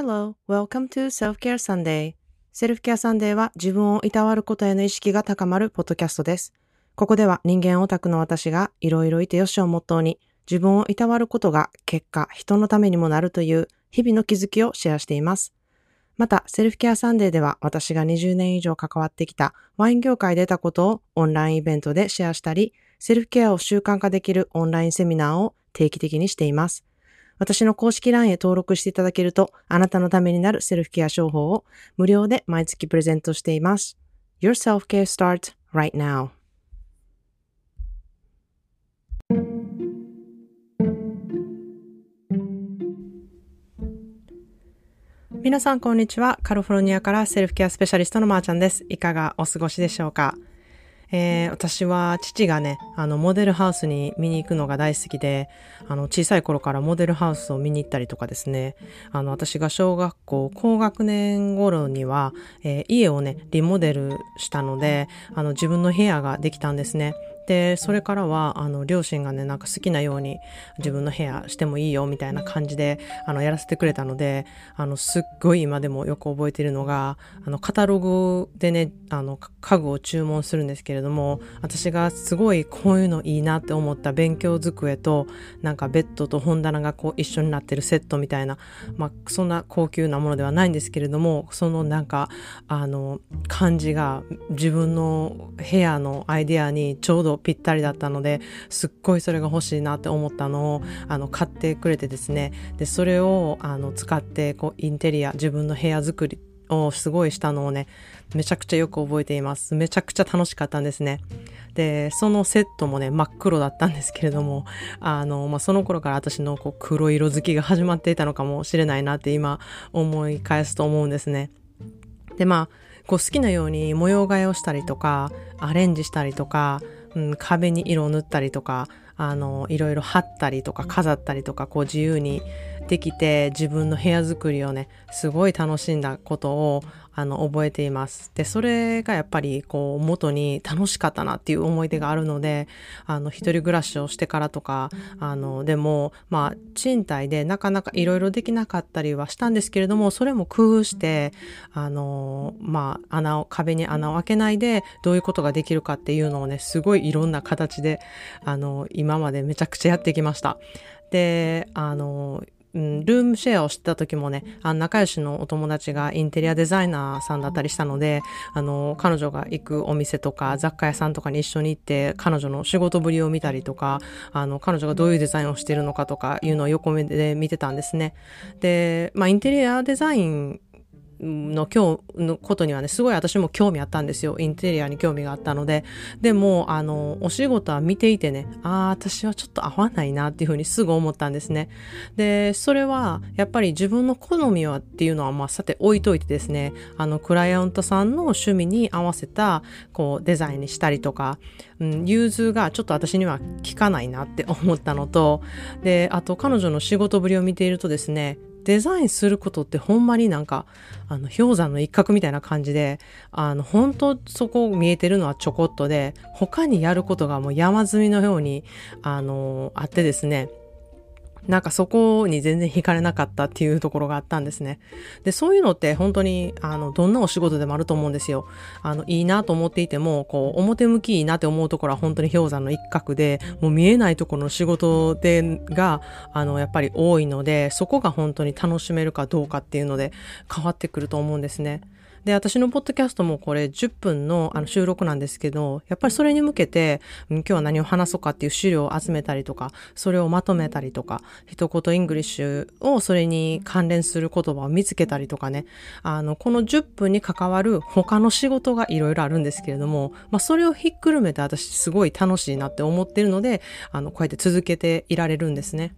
Hello, welcome to Self-Care Sunday. Self-Care Sunday は自分をいたわることへの意識が高まるポッドキャストです。ここでは人間オタクの私がいろいろいてよしをモットーに自分をいたわることが結果人のためにもなるという日々の気づきをシェアしています。また、 Self-Care Sunday では私が20年以上関わってきたワイン業界で得たことをオンラインイベントでシェアしたり、セルフケアを習慣化できるオンラインセミナーを定期的にしています。私の公式 LINE へ登録していただけると、あなたのためになるセルフケア商法を無料で毎月プレゼントしています。Your self-care starts right now. 皆さん、こんにちは。カリフォルニアからセルフケアスペシャリストのまーちゃんです。いかがお過ごしでしょうかえー、私は父がね、あの、モデルハウスに見に行くのが大好きで、あの、小さい頃からモデルハウスを見に行ったりとかですね、あの、私が小学校高学年頃には、えー、家をね、リモデルしたので、あの、自分の部屋ができたんですね。で、それからは、あの、両親がね、なんか好きなように自分の部屋してもいいよ、みたいな感じで、あの、やらせてくれたので、あの、すっごい今でもよく覚えているのが、あの、カタログでね、あの、家具を注文するんですけれども、私がすごいこういうのいいなって思った勉強机と、なんかベッドと本棚がこう一緒になってるセットみたいな、まあ、そんな高級なものではないんですけれども、そのなんか、あの、感じが自分の部屋のアイデアにちょうどぴったりだったのですっごいそれが欲しいなって思ったのをあの買ってくれてですね。でそれをあの使ってこうインテリア自分の部屋作りをすごいしたのをねめちゃくちゃよく覚えています。めちゃくちゃ楽しかったんですね。でそのセットもね真っ黒だったんですけれどもあの、まあ、その頃から私のこう黒色好きが始まっていたのかもしれないなって今思い返すと思うんですね。でまあこう好きなように模様替えをしたりとかアレンジしたりとかうん、壁に色を塗ったりとかあのいろいろ貼ったりとか飾ったりとかこう自由にできて自分の部屋作りをねすごい楽しんだことをあの覚えています。でそれがやっぱりこう元に楽しかったなっていう思い出があるのであの一人暮らしをしてからとかあのでもまあ賃貸でなかなかいろいろできなかったりはしたんですけれどもそれも工夫してあのまあ穴を壁に穴を開けないでどういうことができるかっていうのをねすごいいろんな形であの今までめちゃくちゃやってきました。であのうん、ルームシェアをした時もね、あの仲良しのお友達がインテリアデザイナーさんだったりしたので、あの、彼女が行くお店とか雑貨屋さんとかに一緒に行って、彼女の仕事ぶりを見たりとか、あの、彼女がどういうデザインをしているのかとかいうのを横目で見てたんですね。で、まあ、インテリアデザインの今日のことにはね、すごい私も興味あったんですよ。インテリアに興味があったので。でも、あの、お仕事は見ていてね、ああ、私はちょっと合わないなっていうふうにすぐ思ったんですね。で、それは、やっぱり自分の好みはっていうのは、まあ、さて置いといてですね、あの、クライアントさんの趣味に合わせた、こう、デザインにしたりとか、うん、融通がちょっと私には効かないなって思ったのと、で、あと彼女の仕事ぶりを見ているとですね、デザインすることってほんまになんか、あの、氷山の一角みたいな感じで、あの、本当そこ見えてるのはちょこっとで、他にやることがもう山積みのように、あの、あってですね、なんかそこに全然惹かれなかったっていうところがあったんですね。で、そういうのって本当に、あの、どんなお仕事でもあると思うんですよ。あの、いいなと思っていても、こう、表向きいいなって思うところは本当に氷山の一角で、もう見えないところの仕事で、が、あの、やっぱり多いので、そこが本当に楽しめるかどうかっていうので変わってくると思うんですね。で、私のポッドキャストもこれ10分のあの収録なんですけど、やっぱりそれに向けて、うん、今日は何を話そうかっていう資料を集めたりとか、それをまとめたりとか、一言 English をそれに関連する言葉を見つけたりとかね、あの、この10分に関わる他の仕事がいろいろあるんですけれども、まあ、それをひっくるめて私すごい楽しいなって思ってるので、あの、こうやって続けていられるんですね。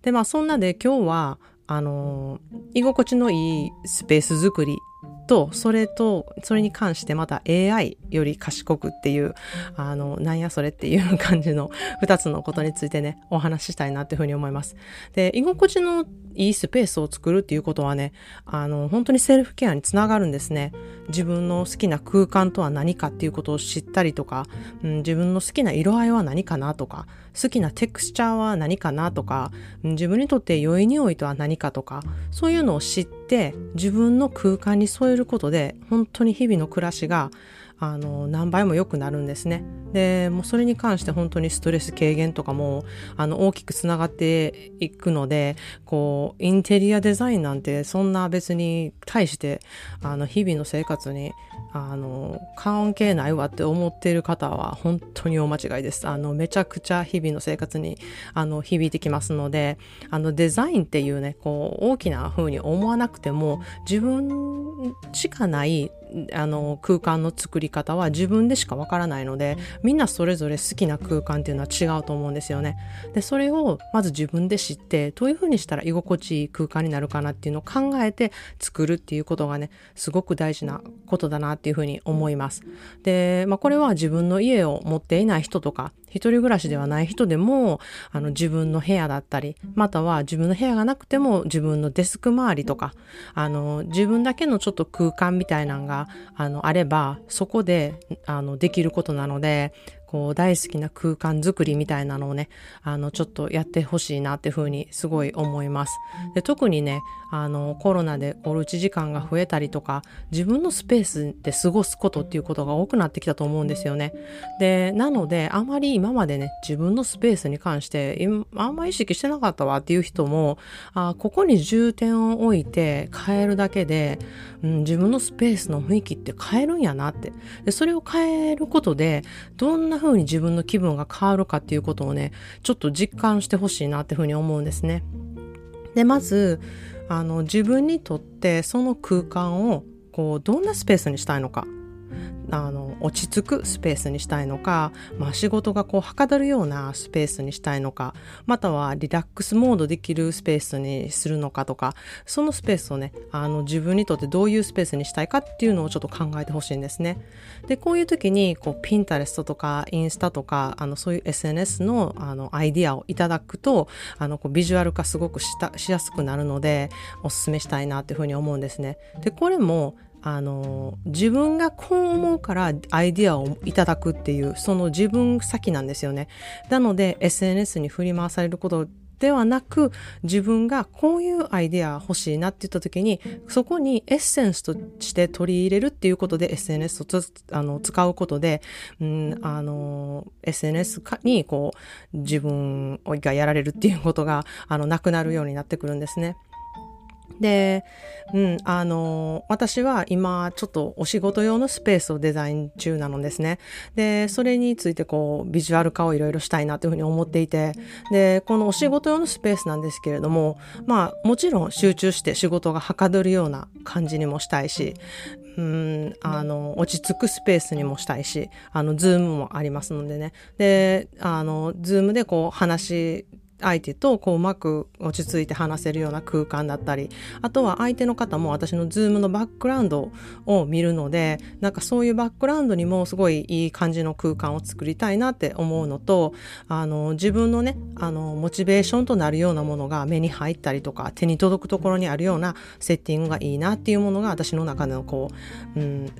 で、まあ、そんなで今日は、あの、居心地のいいスペース作りと、それと、それに関してまた AI より賢くっていう、あの、なんやそれっていう感じの二つのことについてね、お話ししたいなっていうふうに思います。で、居心地のいいスペースを作るっていうことはね、あの、本当にセルフケアにつながるんですね。自分の好きな空間とは何かっていうことを知ったりとか、うん、自分の好きな色合いは何かなとか、好きなテクスチャーは何かなとか、自分にとって良い匂いとは何かとか、そういうのを知って自分の空間に添えることで、本当に日々の暮らしがあの何倍も良くなるんですね。でもうそれに関して本当にストレス軽減とかもあの大きくつながっていくのでこうインテリアデザインなんてそんな別に対してあの日々の生活にあの関係ないわって思っている方は本当に大間違いです。あのめちゃくちゃ日々の生活にあの響いてきますのであのデザインっていうねこう大きな風に思わなくても自分しかないあの空間の作り方は自分でしかわからないのでみんなそれぞれ好きな空間っていうのは違うと思うんですよね。でそれをまず自分で知ってどういうふうにしたら居心地いい空間になるかなっていうのを考えて作るっていうことがねすごく大事なことだなっていうふうに思います。で、まあ、これは自分の家を持っていない人とか一人暮らしではない人でもあの自分の部屋だったりまたは自分の部屋がなくても自分のデスク周りとかあの自分だけのちょっと空間みたいなんがあのあればそこであのできることなのでこう大好きな空間づくりみたいなのをね、あのちょっとやってほしいなっていうふうにすごい思います。で特にね、あのコロナでおうち時間が増えたりとか、自分のスペースで過ごすことっていうことが多くなってきたと思うんですよね。で、なのであまり今までね、自分のスペースに関してあんま意識してなかったわっていう人も、あここに重点を置いて変えるだけで、うん、自分のスペースの雰囲気って変えるんやなって。でそれを変えることで、どんなな風に自分の気分が変わるかっていうことをね、ちょっと実感してほしいなっていうふうに思うんですね。で、まず、あの、自分にとってその空間を、こう、どんなスペースにしたいのか。あの落ち着くスペースにしたいのか、まあ、仕事がこうはかどるようなスペースにしたいのかまたはリラックスモードできるスペースにするのかとかそのスペースをねあの自分にとってどういうスペースにしたいかっていうのをちょっと考えてほしいんですね。でこういう時にこうピンタレストとかインスタとかあのそういう SNS のあのアイディアをいただくとあのこうビジュアル化すごくしやすくなるのでおすすめしたいなっていうふうに思うんですね。でこれもあの自分がこう思うからアイディアをいただくっていうその自分先なんですよねなので SNS に振り回されることではなく自分がこういうアイデア欲しいなって言った時にそこにエッセンスとして取り入れるっていうことで SNS をあの使うことで、うん、あの SNS にこう自分がやられるっていうことがあのなくなるようになってくるんですね。で、うん、あの、私は今ちょっとお仕事用のスペースをデザイン中なのですね。で、それについてこう、ビジュアル化をいろいろしたいなというふうに思っていて、で、このお仕事用のスペースなんですけれども、まあ、もちろん集中して仕事がはかどるような感じにもしたいし、うん、あの、落ち着くスペースにもしたいし、あの、ズームもありますのでね。で、あの、ズームでこう話相手とこううまく落ち着いて話せるような空間だったりあとは相手の方も私のズームのバックグラウンドを見るのでなんかそういうバックグラウンドにもすごいいい感じの空間を作りたいなって思うのとあの自分のねあのモチベーションとなるようなものが目に入ったりとか手に届くところにあるようなセッティングがいいなっていうものが私の中のこう、うん、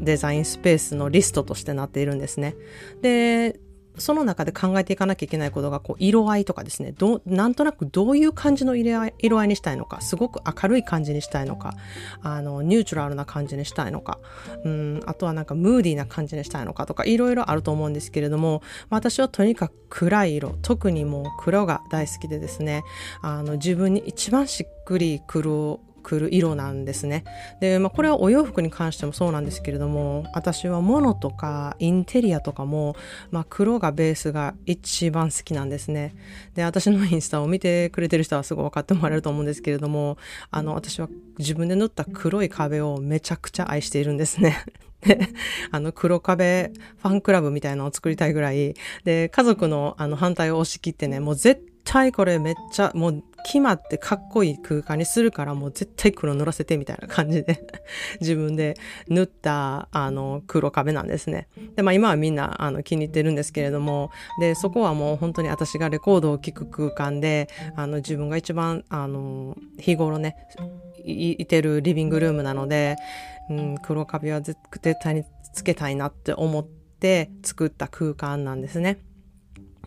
デザインスペースのリストとしてなっているんですね。でその中で考えていかなきゃいけないことが、こう、色合いとかですね、どなんとなくどういう感じの色合い色合いにしたいのか、すごく明るい感じにしたいのか、あの、ニュートラルな感じにしたいのか、うん、あとはなんかムーディーな感じにしたいのかとか、いろいろあると思うんですけれども、私はとにかく暗い色、特にもう黒が大好きでですね、あの、自分に一番しっくり黒くる色なんですね。で、まあ、これはお洋服に関してもそうなんですけれども、私は物とかインテリアとかも、まあ、黒がベースが一番好きなんですね。で、私のインスタを見てくれてる人はすごい分かってもらえると思うんですけれども、あの、私は自分で塗った黒い壁をめちゃくちゃ愛しているんですね。で、あの、黒壁ファンクラブみたいなのを作りたいぐらい、で、家族のあの反対を押し切ってね、もう絶対これめっちゃもう決まってかっこいい空間にするからもう絶対黒塗らせてみたいな感じで 自分で塗ったあの黒壁なんですね。で、まあ今はみんなあの気に入ってるんですけれども、で、そこはもう本当に私がレコードを聴く空間で、あの自分が一番あの日頃ね、いてるリビングルームなので、うん、黒壁は絶対につけたいなって思って作った空間なんですね。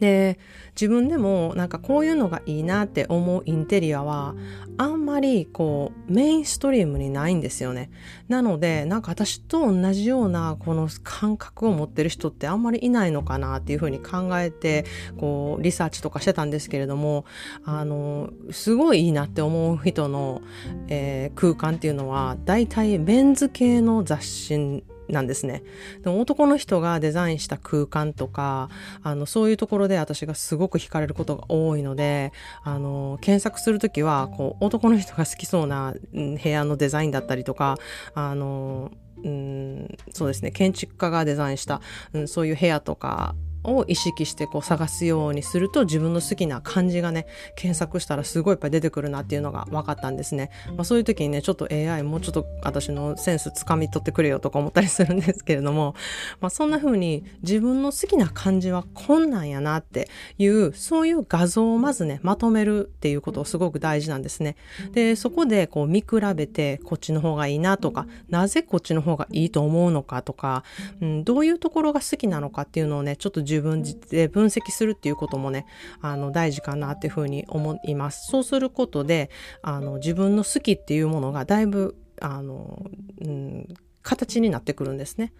で、自分でもなんかこういうのがいいなって思うインテリアはあんまりこうメインストリームにないんですよね。なのでなんか私と同じようなこの感覚を持ってる人ってあんまりいないのかなっていうふうに考えてこうリサーチとかしてたんですけれどもあのすごいいいなって思う人の、えー、空間っていうのは大体メンズ系の雑誌なんですね。でも男の人がデザインした空間とか、あの、そういうところで私がすごく惹かれることが多いので、あの、検索するときは、こう、男の人が好きそうな部屋のデザインだったりとか、あの、うん、そうですね、建築家がデザインした、うん、そういう部屋とかを意識してこう探すようにすると自分の好きな漢字がね、検索したらすごいいっぱい出てくるなっていうのが分かったんですね。まあ、そういう時にね、ちょっと AI もうちょっと私のセンスつかみ取ってくれよとか思ったりするんですけれども、まあ、そんな風に自分の好きな漢字はこんなんやなっていう、そういう画像をまずね、まとめるっていうことをすごく大事なんですね。で、そこでこう見比べてこっちの方がいいなとか、なぜこっちの方がいいと思うのかとか、うん、どういうところが好きなのかっていうのをね、ちょっと自分で分析するっていうこともね、あの、大事かなっていうふうに思います。そうすることで、あの、自分の好きっていうものがだいぶ、あの、うん、形になってくるんですね。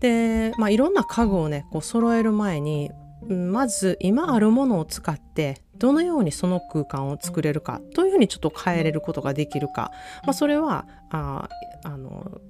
で、まあ、いろんな家具をね、こう揃える前に、まず今あるものを使ってどのようにその空間を作れるかというふうにちょっと変えれることができるか、まあ、それはああの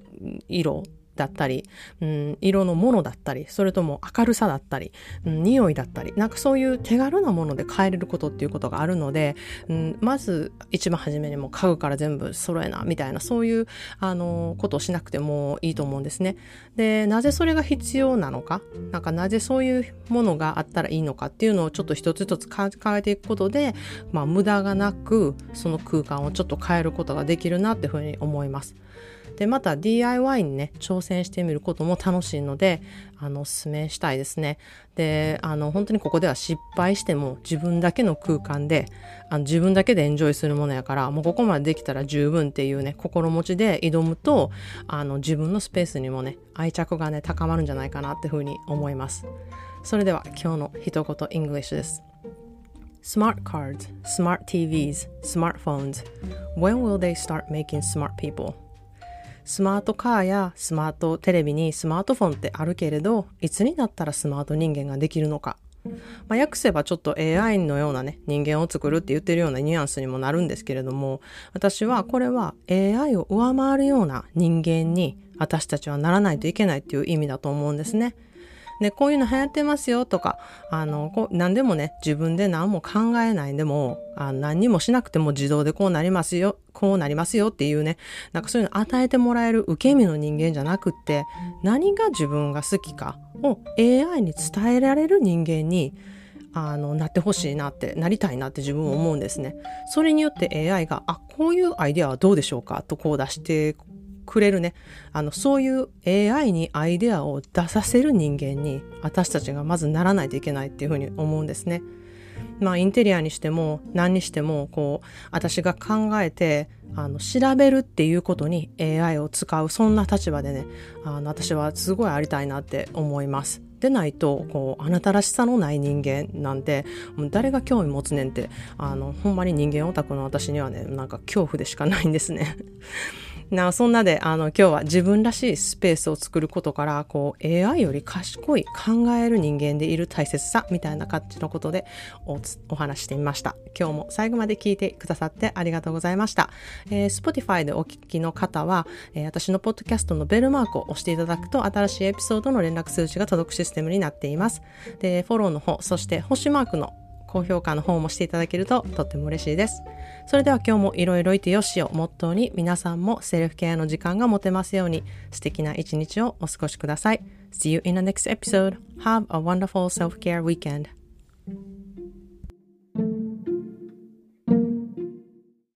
色だったり、うん、色のものだったり、それとも明るさだったり、うん、匂いだったり、なんかそういう手軽なもので変えれることっていうことがあるので、うん、まず一番初めにもう家具から全部揃えな、みたいな、そういう、あの、ことをしなくてもいいと思うんですね。で、なぜそれが必要なのか、なんかなぜそういうものがあったらいいのかっていうのをちょっと一つ一つ考えていくことで、まあ無駄がなく、その空間をちょっと変えることができるなっていうふうに思います。でまた DIY にね挑戦してみることも楽しいのであのおすすめしたいですねであの本当にここでは失敗しても自分だけの空間であの自分だけでエンジョイするものやからもうここまでできたら十分っていうね心持ちで挑むとあの自分のスペースにもね愛着がね高まるんじゃないかなっていうふうに思いますそれでは今日の一言 English です Smart cards, smart TVs, smartphones. When will they start making smart people? スマートカーやスマートテレビにスマートフォンってあるけれど、いつになったらスマート人間ができるのか。まあ、訳せばちょっと AI のようなね、人間を作るって言ってるようなニュアンスにもなるんですけれども、私はこれは AI を上回るような人間に私たちはならないといけないっていう意味だと思うんですね。で、こういうの流行ってますよとか、あの、こう何でもね、自分で何も考えないでも、あ何にもしなくても自動でこうなりますよ、こうなりますよっていうね、なんかそういうの与えてもらえる受け身の人間じゃなくって、何が自分が好きかを AI に伝えられる人間に、あの、なってほしいなって、なりたいなって自分は思うんですね。それによって AI が、あ、こういうアイデアはどうでしょうかとこう出してくれるね。あの、そういう AI にアイデアを出させる人間に私たちがまずならないといけないっていうふうに思うんですね。まあ、インテリアにしても何にしても、こう、私が考えて、あの、調べるっていうことに AI を使う、そんな立場でね、あの、私はすごいありたいなって思います。でないと、こう、あなたらしさのない人間なんて、もう誰が興味持つねんって、あの、ほんまに人間オタクの私にはね、なんか恐怖でしかないんですね。なそんなで、あの、今日は自分らしいスペースを作ることから、こう、AI より賢い考える人間でいる大切さ、みたいな感じのことでおお話してみました。今日も最後まで聞いてくださってありがとうございました。えー、Spotify でお聞きの方は、えー、私のポッドキャストのベルマークを押していただくと、新しいエピソードの連絡通知が届くシステムになっています。で、フォローの方、そして星マークの高評価の方もしていただけるととっても嬉しいです。それでは今日もいろいろいてよしをモットーに皆さんもセルフケアの時間が持てますように素敵な一日をお過ごしください。See you in the next episode. Have a wonderful self-care weekend.